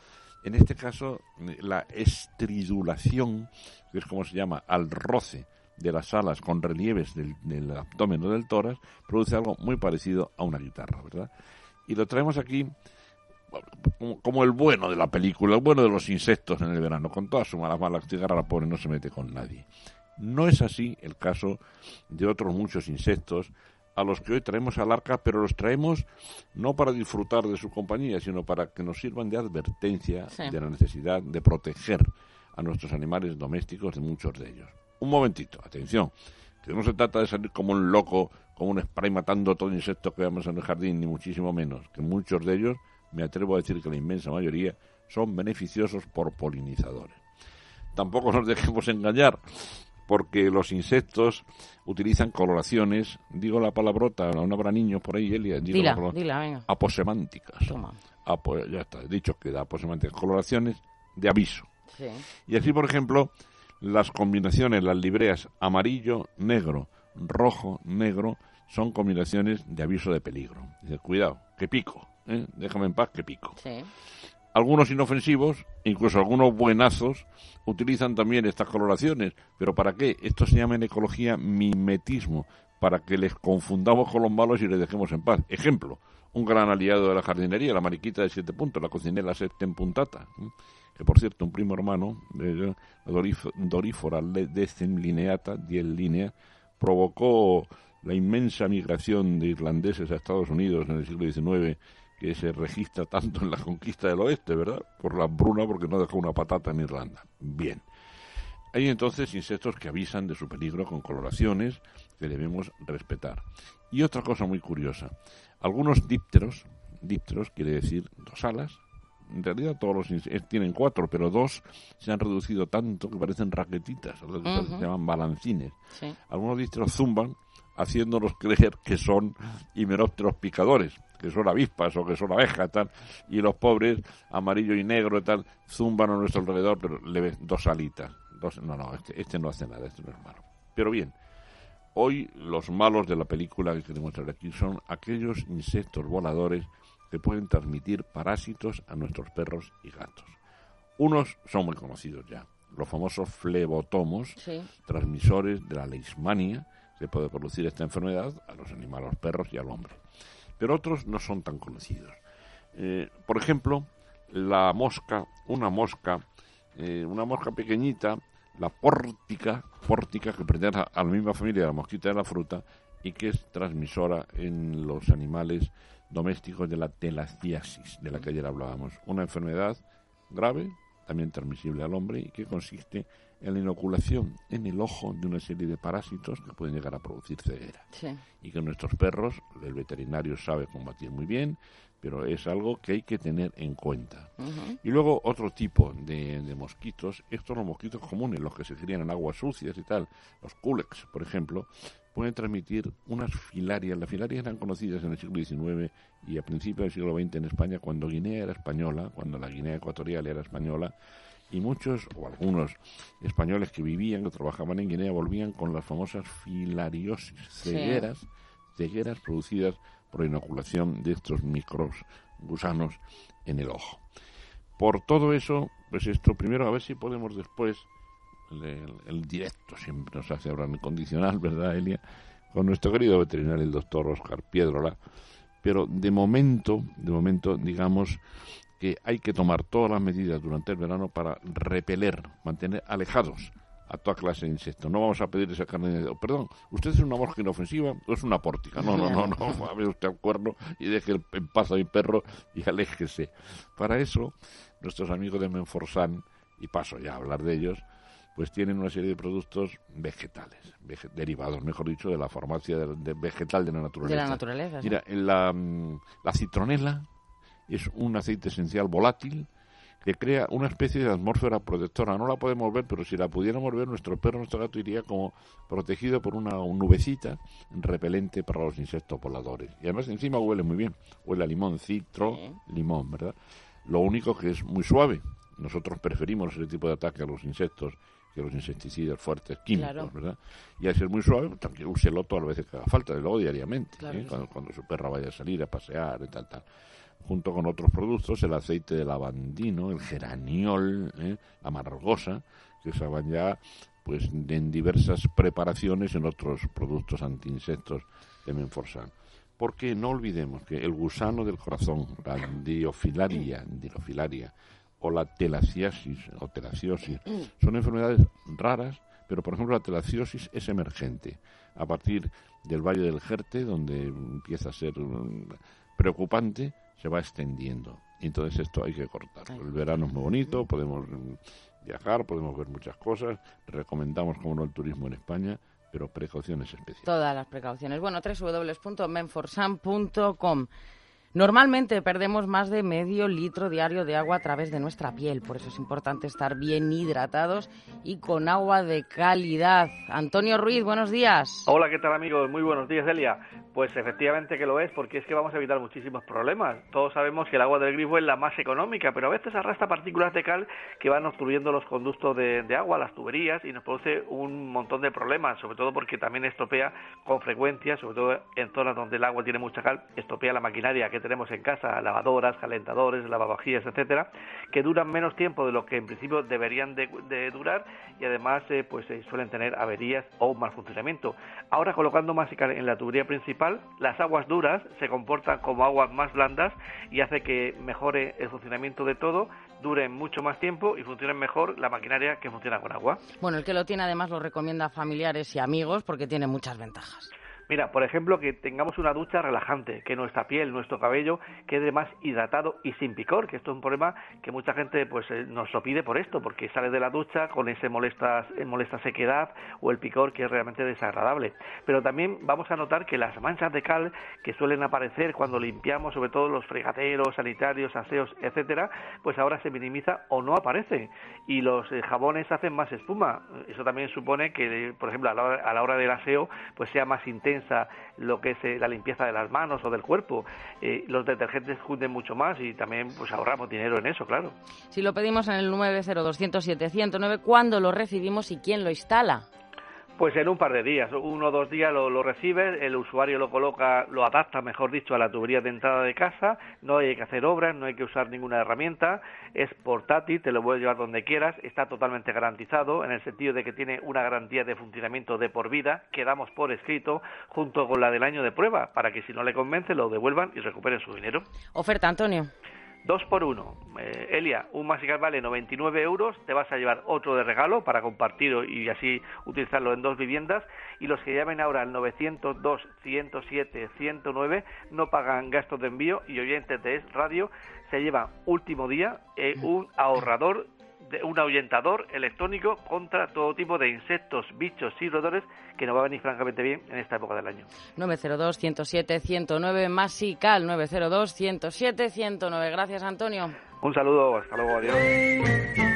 En este caso, la estridulación, que es como se llama, al roce de las alas con relieves del, del abdomen o del tórax, produce algo muy parecido a una guitarra, ¿verdad? Y lo traemos aquí como el bueno de la película, el bueno de los insectos en el verano, con todas sus malas malas cigarras, la pobre no se mete con nadie. No es así el caso de otros muchos insectos a los que hoy traemos al arca, pero los traemos no para disfrutar de su compañía, sino para que nos sirvan de advertencia de la necesidad de proteger a nuestros animales domésticos de muchos de ellos. Un momentito, atención, que no se trata de salir como un loco, como un spray matando todo insecto que veamos en el jardín, ni muchísimo menos, que muchos de ellos, me atrevo a decir que la inmensa mayoría, son beneficiosos por polinizadores. Tampoco nos dejemos engañar, porque los insectos utilizan coloraciones, digo la palabrota, no habrá niños por ahí, Elia, digo dila, la dila, venga. aposemánticas. Toma. Apo- ya está, dicho que da aposemánticas, coloraciones de aviso. Sí. Y así, por ejemplo, las combinaciones, las libreas amarillo, negro, rojo, negro, son combinaciones de aviso de peligro. Dice, cuidado, que pico, ¿eh? déjame en paz, que pico. Sí. Algunos inofensivos, incluso algunos buenazos, utilizan también estas coloraciones. ¿Pero para qué? Esto se llama en ecología mimetismo, para que les confundamos con los malos y les dejemos en paz. Ejemplo, un gran aliado de la jardinería, la mariquita de siete puntos, la cocinera septempuntata, ¿eh? que por cierto, un primo hermano, de dorif- Dorífora le- decem lineata, 10 líneas, provocó la inmensa migración de irlandeses a Estados Unidos en el siglo XIX que se registra tanto en la conquista del oeste, ¿verdad? Por la hambruna, porque no dejó una patata en Irlanda. Bien. Hay entonces insectos que avisan de su peligro con coloraciones que debemos respetar. Y otra cosa muy curiosa. Algunos dípteros, dípteros quiere decir dos alas, en realidad todos los insectos tienen cuatro, pero dos se han reducido tanto que parecen raquetitas, que Ujú. se llaman balancines. Sí. Algunos dípteros zumban haciéndonos creer que son himerópteros picadores, que son avispas o que son abejas, tal, y los pobres, amarillo y negro tal, zumban a nuestro alrededor, pero le ves dos alitas. Dos, no, no, este, este no hace nada, este no es malo. Pero bien, hoy los malos de la película que queremos traer aquí son aquellos insectos voladores que pueden transmitir parásitos a nuestros perros y gatos. Unos son muy conocidos ya, los famosos flebotomos, Sí. transmisores de la leishmania que puede producir esta enfermedad a los animales, a los perros y al hombre. Pero otros no son tan conocidos. Eh, por ejemplo, la mosca, una mosca, eh, una mosca pequeñita, la pórtica, pórtica que pertenece a la misma familia de la mosquita de la fruta y que es transmisora en los animales domésticos de la telaciasis, de la que ayer hablábamos. Una enfermedad grave, también transmisible al hombre y que consiste en la inoculación en el ojo de una serie de parásitos que pueden llegar a producir ceguera Sí. y que nuestros perros, el veterinario sabe combatir muy bien, pero es algo que hay que tener en cuenta. Y luego otro tipo de, de mosquitos, estos son los mosquitos comunes, los que se crían en aguas sucias y tal, los culex, por ejemplo, pueden transmitir unas filarias. Las filarias eran conocidas en el siglo XIX y a principios del siglo XX en España, cuando Guinea era española, cuando la Guinea Ecuatorial era española, y muchos o algunos españoles que vivían, que trabajaban en Guinea, volvían con las famosas filariosis, Sí. cegueras, cegueras producidas por la inoculación de estos micros gusanos en el ojo. Por todo eso, pues esto, primero a ver si podemos después, el, directo siempre nos hace hablar en condicional, ¿verdad, Elia? Con nuestro querido veterinario, el doctor Oscar Piedrola. Pero de momento, de momento, digamos que hay que tomar todas las medidas durante el verano para repeler, mantener alejados a toda clase de insectos. No vamos a pedir esa carne de... Perdón, ¿usted es una mosca inofensiva o es una pórtica? No, no, no, no. A ver usted al cuerno y deje el- en paz a mi perro y aléjese. Para eso, nuestros amigos de Menforsan, y paso ya a hablar de ellos, pues tienen una serie de productos vegetales, vege- derivados, mejor dicho, de la farmacia de- de vegetal de la De naturaleza. la naturaleza. Mira, en la, mm, la citronela es un aceite esencial volátil que crea una especie de atmósfera protectora. No la podemos ver, pero si la pudiéramos ver, nuestro perro, nuestro gato iría como protegido por una nubecita repelente para los insectos voladores. Y además encima huele muy bien. Huele a limón, citro, limón, ¿verdad? Lo único que es muy suave. Nosotros preferimos ese tipo de ataque a los insectos que los insecticidas fuertes químicos, ¿verdad? Y al ser muy suave, también úselo todas las veces que haga falta, de luego diariamente, ¿eh? cuando, cuando, su perra vaya a salir a pasear y tal, tal. Junto con otros productos, el aceite de lavandino, el geraniol, ¿eh? la margosa, que usaban ya pues en diversas preparaciones en otros productos antiinsectos de Menforsan. Porque no olvidemos que el gusano del corazón, la diofilaria, diofilaria o la telaciosis o telaciosis son enfermedades raras, pero por ejemplo la telaciosis es emergente a partir del Valle del Jerte, donde empieza a ser mm, preocupante, se va extendiendo. Entonces esto hay que cortar. El verano es muy bonito, podemos mm, viajar, podemos ver muchas cosas, recomendamos como no el turismo en España, pero precauciones especiales. Todas las precauciones. Bueno, www.menforsan.com. Normalmente perdemos más de medio litro diario de agua a través de nuestra piel, por eso es importante estar bien hidratados y con agua de calidad. Antonio Ruiz, buenos días. Hola, ¿qué tal amigos? Muy buenos días, Elia. Pues efectivamente que lo es, porque es que vamos a evitar muchísimos problemas. Todos sabemos que el agua del grifo es la más económica, pero a veces arrastra partículas de cal que van obstruyendo los conductos de, de agua, las tuberías, y nos produce un montón de problemas, sobre todo porque también estropea con frecuencia, sobre todo en zonas donde el agua tiene mucha cal, estropea la maquinaria que tenemos en casa, lavadoras, calentadores, lavavajillas, etcétera, que duran menos tiempo de lo que en principio deberían de, durar y además eh, pues eh, suelen tener averías o mal funcionamiento. Ahora colocando más en la tubería principal, las aguas duras se comportan como aguas más blandas y hace que mejore el funcionamiento de todo, duren mucho más tiempo y funcionen mejor la maquinaria que funciona con agua. Bueno, el que lo tiene además lo recomienda a familiares y amigos porque tiene muchas ventajas. Mira, por ejemplo, que tengamos una ducha relajante, que nuestra piel, nuestro cabello quede más hidratado y sin picor, que esto es un problema que mucha gente pues eh, nos lo pide por esto, porque sale de la ducha con ese molesta, eh, molesta sequedad o el picor que es realmente desagradable. Pero también vamos a notar que las manchas de cal que suelen aparecer cuando limpiamos, sobre todo los fregaderos, sanitarios, aseos, etcétera, pues ahora se minimiza o no aparece y los eh, jabones hacen más espuma. Eso también supone que, por ejemplo, a la hora, a la hora del aseo, pues sea más intenso lo que es eh, la limpieza de las manos o del cuerpo. Eh, los detergentes cunden mucho más y también pues ahorramos dinero en eso, claro. Si lo pedimos en el 90207-109, ¿cuándo lo recibimos y quién lo instala? Pues en un par de días, uno o dos días lo, lo, recibe, el usuario lo coloca, lo adapta, mejor dicho, a la tubería de entrada de casa, no hay que hacer obras, no hay que usar ninguna herramienta, es portátil, te lo puedes llevar donde quieras, está totalmente garantizado en el sentido de que tiene una garantía de funcionamiento de por vida que damos por escrito junto con la del año de prueba, para que si no le convence lo devuelvan y recuperen su dinero. Oferta, Antonio. Dos por uno. Eh, Elia, un Masical vale 99 euros, te vas a llevar otro de regalo para compartir y así utilizarlo en dos viviendas. Y los que llamen ahora al 902 107 109 no pagan gastos de envío y oyentes de Es Radio se lleva último día eh, un ahorrador de un ahuyentador electrónico contra todo tipo de insectos, bichos y roedores que nos va a venir francamente bien en esta época del año. 902-107-109 Masical 902-107-109. Gracias, Antonio. Un saludo, hasta luego, adiós.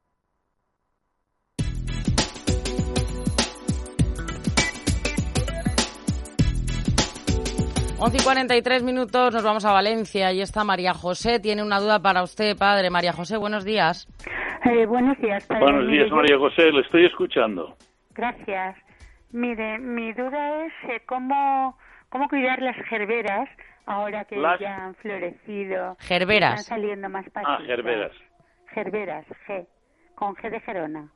Once y 43 minutos, nos vamos a Valencia y está María José. Tiene una duda para usted, padre. María José, buenos días. Eh, buenos días. Buenos días, María José, le estoy escuchando. Gracias. Mire, mi duda es eh, cómo, cómo cuidar las gerberas ahora que Las- ya han florecido. Gerberas. Están saliendo más Ah, patitas. gerberas. Gerberas, G, con G de Gerona.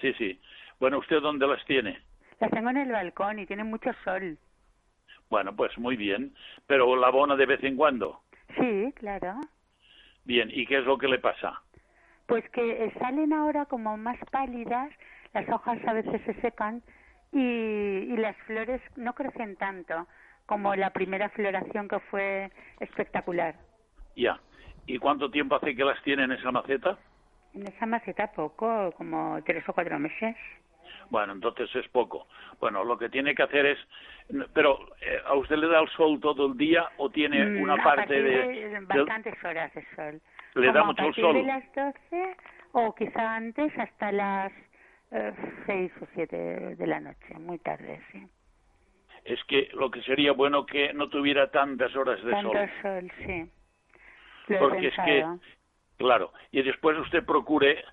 Sí, sí. Bueno, ¿usted dónde las tiene? Las tengo en el balcón y tienen mucho sol. Bueno, pues muy bien. Pero la abona de vez en cuando. Sí, claro. Bien, ¿y qué es lo que le pasa? Pues que eh, salen ahora como más pálidas, las hojas a veces se secan y, y las flores no crecen tanto como la primera floración que fue espectacular. Ya. ¿Y cuánto tiempo hace que las tiene en esa maceta? En esa maceta poco, como tres o cuatro meses. Bueno, entonces es poco. Bueno, lo que tiene que hacer es... Pero, eh, ¿a usted le da el sol todo el día o tiene Mm, una a parte de... de bastantes horas de sol. Le Como da mucho el sol. de las 12 o quizá antes hasta las eh, seis o siete de la noche, muy tarde, sí. Es que lo que sería bueno que no tuviera tantas horas de Tanto sol. sol, sí. Lo Porque es que, claro, y después usted procure,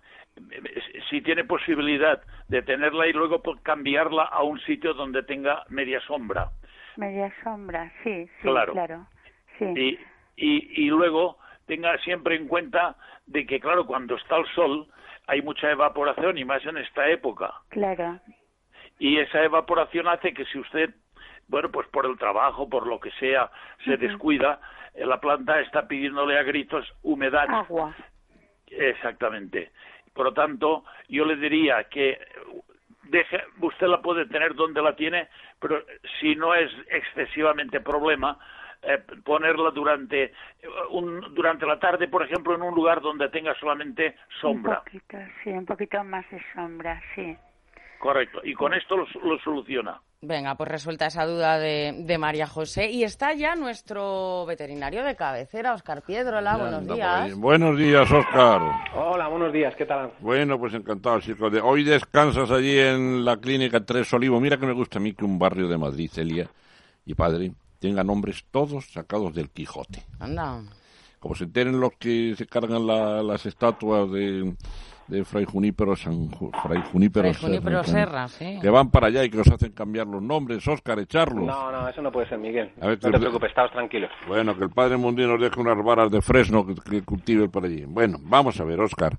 si tiene posibilidad de tenerla y luego pues, cambiarla a un sitio donde tenga media sombra. Media sombra, sí, sí, Claro. claro. Sí. Y, y, y luego tenga siempre en cuenta de que, claro, cuando está el sol hay mucha evaporación y más en esta época. Claro. Y esa evaporación hace que si usted, bueno, pues por el trabajo, por lo que sea, se descuida, eh, la planta está pidiéndole a gritos humedad. Agua. Exactamente. Por lo tanto, yo le diría que deje, usted la puede tener donde la tiene, pero si no es excesivamente problema, eh, ponerla durante eh, un, durante la tarde, por ejemplo, en un lugar donde tenga solamente sombra. Un poquito, sí, un poquito más de sombra, sí. Correcto. Y con esto lo, lo soluciona. Venga, pues resuelta esa duda de, de María José. Y está ya nuestro veterinario de cabecera, Oscar Piedrola. Ya Buenos días. Buenos días, Oscar. Hola, buenos días, ¿qué tal? Bueno, pues encantado, chico. De... Hoy descansas allí en la clínica Tres Olivos. Mira que me gusta a mí que un barrio de Madrid, Celia y padre, tenga nombres todos sacados del Quijote. Anda. Como se enteren los que se cargan la- las estatuas de, de Fray Junípero, San, Ju- Fray Junípero, Fray Junípero Serra, sí. Que van para allá y que os hacen cambiar los nombres, Oscar, echarlos. No, no, eso no puede ser, Miguel. A ver, no te preocupes, estabas tranquilos. Bueno, que el padre Mundino nos deje unas varas de fresno que, que cultive por allí. Bueno, vamos a ver, Oscar.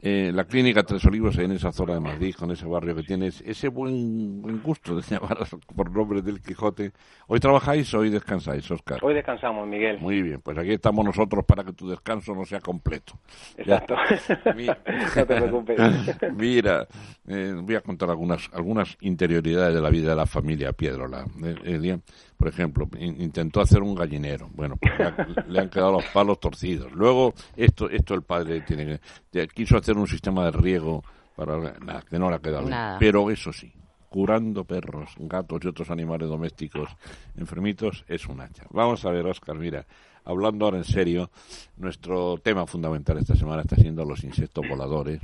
Eh, la clínica Tres Olivos en esa zona de Madrid, con ese barrio que tienes, ese buen, buen gusto de llamar por nombre del Quijote. ¿Hoy trabajáis o hoy descansáis, Oscar? Hoy descansamos, Miguel. Muy bien, pues aquí estamos nosotros para que tu descanso no sea completo. Exacto. Mi- no te preocupes. Mira, eh, voy a contar algunas algunas interioridades de la vida de la familia Piedrola. Eh, día, por ejemplo, in- intentó hacer un gallinero. Bueno, pues le, ha- le han quedado los palos torcidos. Luego, esto esto el padre tiene que... Quiso hacer un sistema de riego para... Nada, que no le ha quedado bien. Nada. Pero eso sí, curando perros, gatos y otros animales domésticos enfermitos es un hacha. Vamos a ver, Oscar, mira, hablando ahora en serio, nuestro tema fundamental esta semana está siendo los insectos voladores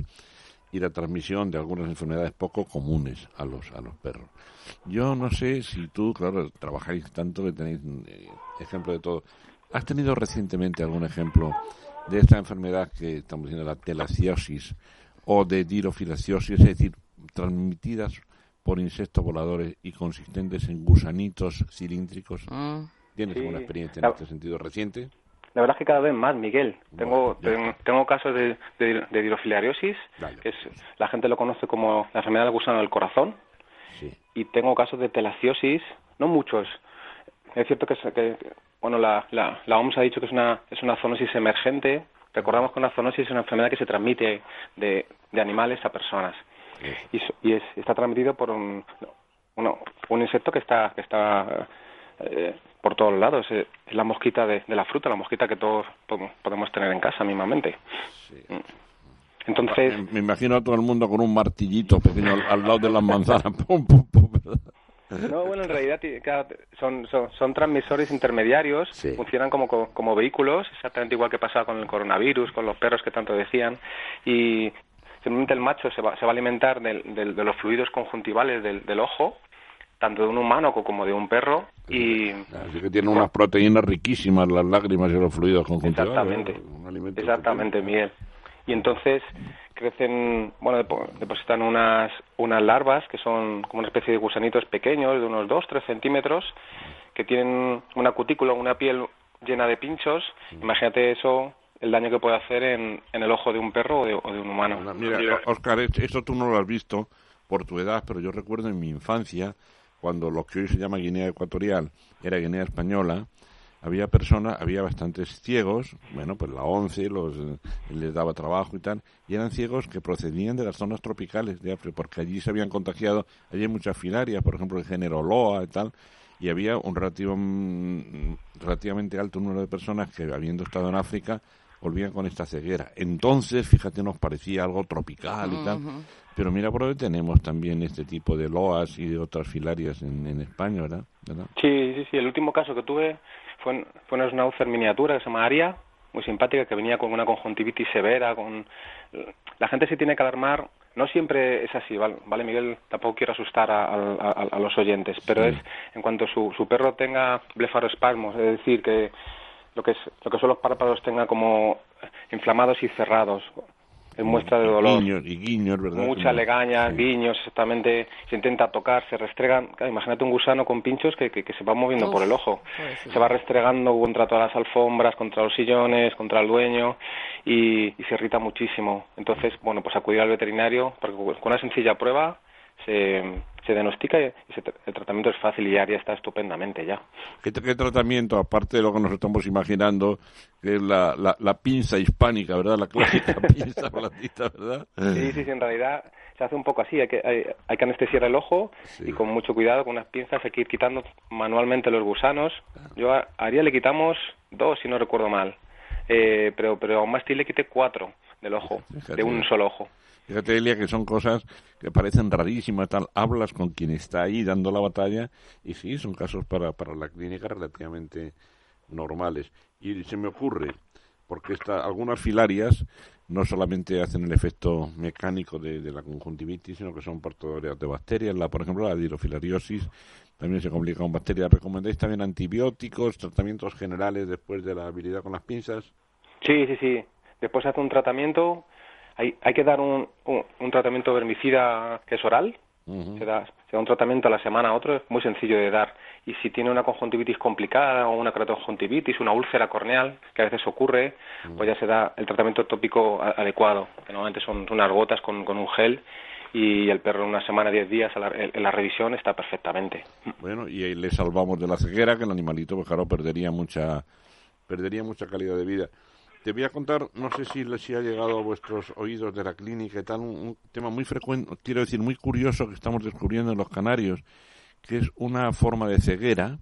y la transmisión de algunas enfermedades poco comunes a los a los perros. Yo no sé si tú, claro, trabajáis tanto que tenéis eh, ejemplo de todo. ¿Has tenido recientemente algún ejemplo de esta enfermedad que estamos diciendo la telaciosis o de dirofilaciosis, es decir, transmitidas por insectos voladores y consistentes en gusanitos cilíndricos? Mm. ¿Tienes Sí. alguna experiencia en este sentido reciente? La verdad es que cada vez más, Miguel. Tengo, ten- tengo casos de, de, de dirofilariasis, Dale. que es, la gente lo conoce como la enfermedad del gusano del corazón, Sí. y tengo casos de telaciosis, no muchos. Es cierto que, que- bueno, la, la, la OMS ha dicho que es una, es una zoonosis emergente. Recordamos que una zoonosis es una enfermedad que se transmite de, de animales a personas. Y, so- y es- está transmitido por un, uno- un insecto que está, que está eh, por todos lados. Es la mosquita de, de la fruta, la mosquita que todos po- podemos tener en casa mismamente. Mm. Entonces, Me, imagino a todo el mundo con un martillito pequeño al, al lado de las manzanas. Pum, pum, pum, ¿verdad? No, bueno, en realidad claro, son, son, son transmisores intermediarios, Sí. funcionan como, co- como vehículos, exactamente igual que pasaba con el coronavirus, con los perros que tanto decían, y simplemente el macho se va, se va a alimentar del- del- de los fluidos conjuntivales del, del ojo, tanto de un humano co- como de un perro, y Así que tiene unas proteínas riquísimas las lágrimas y los fluidos conjuntivales. Exactamente. ¿eh? Un alimento Exactamente, Miguel. Y entonces crecen, bueno, depo- depositan unas, unas larvas que son como una especie de gusanitos pequeños de unos 2, 3 centímetros que tienen una cutícula, una piel llena de pinchos, imagínate eso, el daño que puede hacer en, en el ojo de un perro o de, o de un humano. Mira, Oscar, esto tú no lo has visto por tu edad, pero yo recuerdo en mi infancia, cuando lo que hoy se llama Guinea Ecuatorial era Guinea Española, había personas, había bastantes ciegos, bueno, pues la ONCE los, eh, les daba trabajo y tal, y eran ciegos que procedían de las zonas tropicales de África, porque allí se habían contagiado, allí hay muchas filarias, por ejemplo, el género Loa y tal, y había un relativo, mm, relativamente alto número de personas que, habiendo estado en África, volvían con esta ceguera. Entonces, fíjate, nos parecía algo tropical y tal, pero mira por hoy tenemos también este tipo de loas y de otras filarias en, en España, ¿verdad? ¿verdad? Sí, sí, sí. El último caso que tuve fue, fue una schnauzer miniatura que se llama Aria, muy simpática, que venía con una conjuntivitis severa, con... La gente se tiene que alarmar, no siempre es así, ¿vale, ¿vale Miguel? Tampoco quiero asustar a, a, a los oyentes, pero es en cuanto su, su perro tenga blefaroespasmos, es decir, que lo que, es, lo que son los párpados tenga como inflamados y cerrados, en muestra de dolor. Guiños y guiños, ¿verdad? Mucha legaña, guiños, exactamente. Se intenta tocar, se restregan. Imagínate un gusano con pinchos que, que, que se va moviendo Uf, por el ojo. pues sí. Se va restregando contra todas las alfombras, contra los sillones, contra el dueño y, y se irrita muchísimo. Entonces, bueno, pues acudir al veterinario porque con una sencilla prueba se, se diagnostica y se- el tratamiento es fácil y ya está estupendamente ya. ¿Qué, qué tratamiento, aparte de lo que nos estamos imaginando, que es la, la, la pinza hispánica, ¿verdad? La clásica pinza blandita, ¿verdad? Sí, sí, sí, en realidad se hace un poco así, hay que, hay, hay que anestesiar el ojo y con mucho cuidado, con unas pinzas hay que ir quitando manualmente los gusanos. Yo a a Ariel le quitamos dos, si no recuerdo mal, eh, pero, pero a un le quité cuatro del ojo, Fíjate. de un solo ojo. Fíjate, Elia, que son cosas que parecen rarísimas, tal. Hablas con quien está ahí dando la batalla y sí, son casos para, para la clínica relativamente normales. Y se me ocurre, porque esta, algunas filarias no solamente hacen el efecto mecánico de, de la conjuntivitis, sino que son portadoras de bacterias. La, por ejemplo, la dirofilariosis también se complica con bacterias. ¿Recomendáis también antibióticos, tratamientos generales después de la habilidad con las pinzas? Sí, sí, sí. Después hace un tratamiento, hay, hay que dar un, un, un tratamiento vermicida que es oral, se, da, se da un tratamiento a la semana a otro, es muy sencillo de dar. Y si tiene una conjuntivitis complicada o una keratoconjuntivitis, una úlcera corneal, que a veces ocurre, pues ya se da el tratamiento tópico adecuado, que normalmente son unas gotas con, con un gel y el perro en una semana, diez días a la- en la revisión está perfectamente. Bueno, y ahí le salvamos de la ceguera, que el animalito, pues claro, perdería mucha, perdería mucha calidad de vida. Te voy a contar, no sé si les ha llegado a vuestros oídos de la clínica y tal, un, un tema muy frecuente, quiero decir, muy curioso que estamos descubriendo en los canarios, que es una forma de ceguera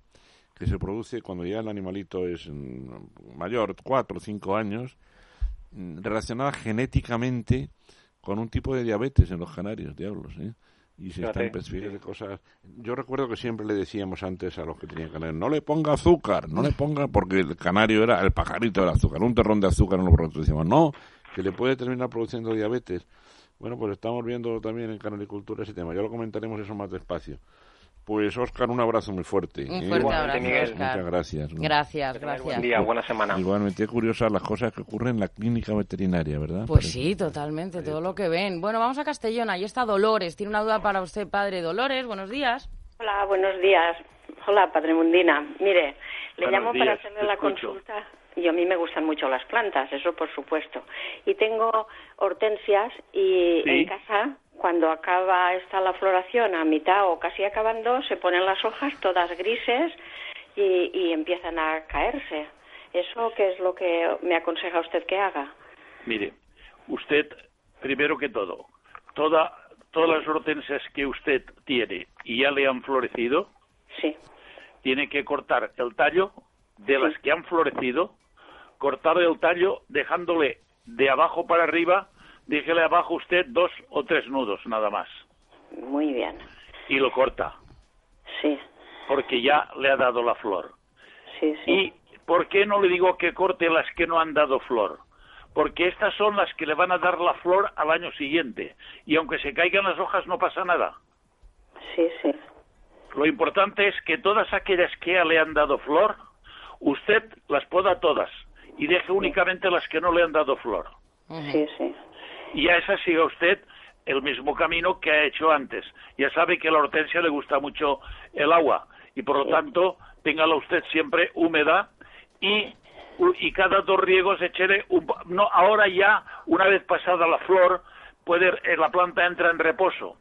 que se produce cuando ya el animalito es mm, mayor, cuatro o cinco años, mm, relacionada genéticamente con un tipo de diabetes en los canarios, diablos, ¿eh? Y se están Fíjate, cosas. Yo recuerdo que siempre le decíamos antes a los que tenían canarios, no le ponga azúcar, no le ponga, porque el canario era el pajarito del azúcar, un terrón de azúcar en los brotes. Decíamos, no, que le puede terminar produciendo diabetes. Bueno, pues estamos viendo también en Canalicultura ese tema. Ya lo comentaremos eso más despacio. Pues, Óscar, un abrazo muy fuerte. Un ¿eh? fuerte abrazo. Muchas gracias. Gracias, gracias. Buen día, buena semana. Igualmente curiosas las cosas que ocurren en la clínica veterinaria, ¿verdad? Pues Parece. sí, totalmente, todo lo que ven. Bueno, vamos a Castellón, ahí está Dolores. Tiene una duda para usted, padre Dolores. Buenos días. Hola, buenos días. Hola, Padre Mundina. Mire, le Buenos llamo para hacerle te la escucho. consulta. Y a mí me gustan mucho las plantas, eso por supuesto. Y tengo hortensias y Sí. en casa, cuando acaba esta la floración, a mitad o casi acabando, se ponen las hojas todas grises y, y empiezan a caerse. ¿Eso qué es lo que me aconseja usted que haga? Mire, usted, primero que todo, toda, todas las hortensias que usted tiene y ya le han florecido, sí. tiene que cortar el tallo de las que han florecido, cortar el tallo dejándole de abajo para arriba, déjele abajo usted dos o tres nudos nada más Muy bien. y lo corta, Sí, porque ya le ha dado la flor. sí, sí. ¿Y por qué no le digo que corte las que no han dado flor? Porque estas son las que le van a dar la flor al año siguiente. Y aunque se caigan las hojas no pasa nada. Sí, sí. Lo importante es que todas aquellas que ya le han dado flor, usted las poda todas y deje únicamente las que no le han dado flor. Sí, sí. Y a esa siga usted el mismo camino que ha hecho antes. Ya sabe que a la hortensia le gusta mucho el agua y por lo tanto téngala usted siempre húmeda y y cada dos riegos echere un, no ahora ya una vez pasada la flor puede eh, la planta entra en reposo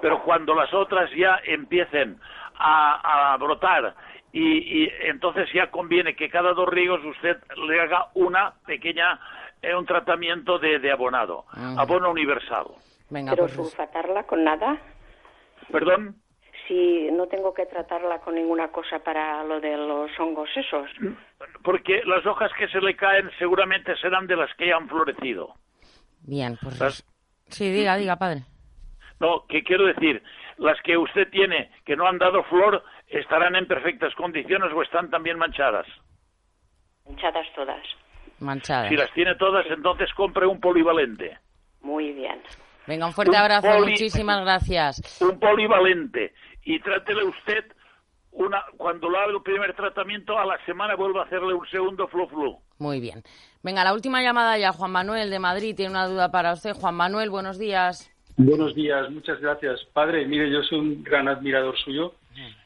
pero cuando las otras ya empiecen a, brotar y, entonces ya conviene que cada dos riegos usted le haga una pequeña eh, un tratamiento de, abonado abono universal pero pues sulfatarla con nada perdón si no tengo que tratarla con ninguna cosa para lo de los hongos esos. Porque las hojas que se le caen seguramente serán de las que han florecido. Bien, pues... Sí, diga, diga, padre. No, que quiero decir, las que usted tiene que no han dado flor estarán en perfectas condiciones o están también manchadas. Manchadas todas. Manchadas. Si las tiene todas, entonces compre un polivalente. Muy bien. Venga, un fuerte abrazo, muchísimas gracias. Un polivalente y trátele usted una cuando lo haga el primer tratamiento a la semana vuelva a hacerle un segundo flu flu. Muy bien. Venga, la última llamada ya. Juan Manuel de Madrid tiene una duda para usted. Juan Manuel, buenos días. Buenos días, muchas gracias. Padre, mire, yo soy un gran admirador suyo,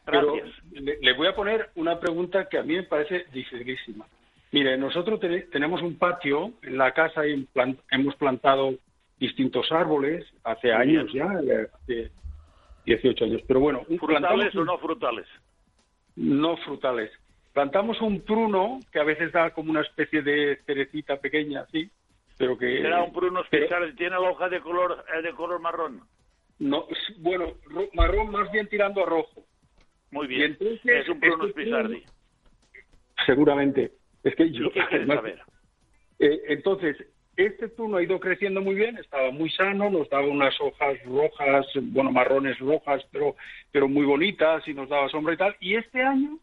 pero le, voy a poner una pregunta que a mí me parece dificilísima. Mire, nosotros tenemos un patio en la casa y hemos plantado distintos árboles hace años ya, hace 18 años. Pero bueno, ¿frutales o no frutales? No frutales. Plantamos un pruno que a veces da como una especie de cerecita pequeña, sí, pero que... ¿Será un pruno especial? ¿Tiene la hoja de color, eh, de color marrón? No, bueno, marrón más bien tirando a rojo. Muy bien. es un pruno este Seguramente. Es que yo... ¿Qué saber? Eh, entonces, este turno ha ido creciendo muy bien, estaba muy sano, nos daba unas hojas rojas, bueno, marrones rojas, pero, pero muy bonitas y nos daba sombra y tal. Y este año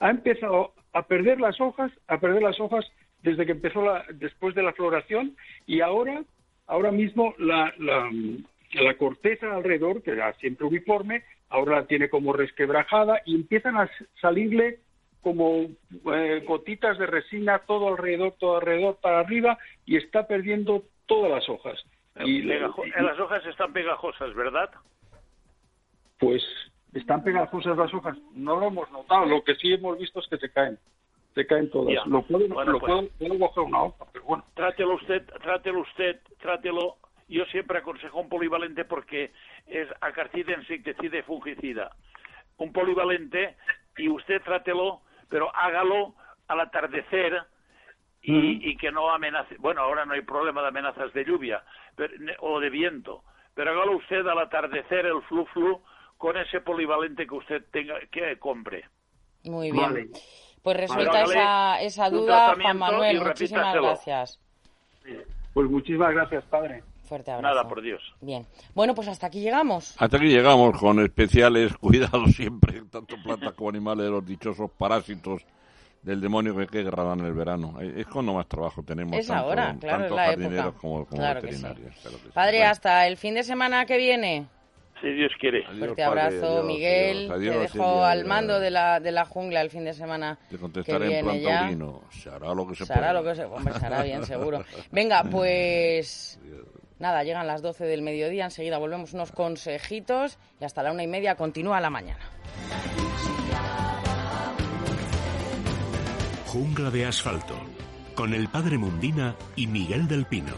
ha empezado a perder las hojas, a perder las hojas desde que empezó la, después de la floración y ahora, ahora mismo la, la, la corteza alrededor, que era siempre uniforme, ahora la tiene como resquebrajada y empiezan a salirle como eh, gotitas de resina todo alrededor, todo alrededor para arriba y está perdiendo todas las hojas. Y, las hojas están pegajosas, ¿verdad? Pues están pegajosas las hojas. No lo hemos notado. Lo que sí hemos visto es que se caen. Se caen todas. Lo puedo, lo pues puedo, una hoja, pero bueno. Trátelo usted, trátelo usted, trátelo. Yo siempre aconsejo un polivalente porque es acarcida, insecticida y fungicida. Un polivalente y usted trátelo pero hágalo al atardecer y, que no amenace. Bueno, ahora no hay problema de amenazas de lluvia o de viento, pero hágalo usted al atardecer el flu flu con ese polivalente que usted tenga que compre. Muy bien. Pues resuelta esa, esa duda, Juan Manuel. Muchísimas gracias. Pues muchísimas gracias, padre. Fuerte abrazo. Nada, por Dios. Bien. Bueno, pues hasta aquí llegamos. Hasta aquí llegamos con especiales cuidados siempre, tanto plantas como animales, de los dichosos parásitos del demonio que, que en el verano. Es cuando más trabajo tenemos. Es tanto, ahora, claro, es la época. como, veterinarios. Padre, hasta el fin de semana que viene. Si Dios quiere. Fuerte abrazo, Miguel. te dejo al mando de la, de la jungla el fin de semana. Te contestaré en plan Se hará lo que se se hará lo que se Hombre, se hará bien, seguro. Venga, pues... Nada, llegan las 12 del mediodía, enseguida volvemos unos consejitos y hasta la una y media continúa la mañana. Jungla de asfalto, con el padre Mundina y Miguel del Pino.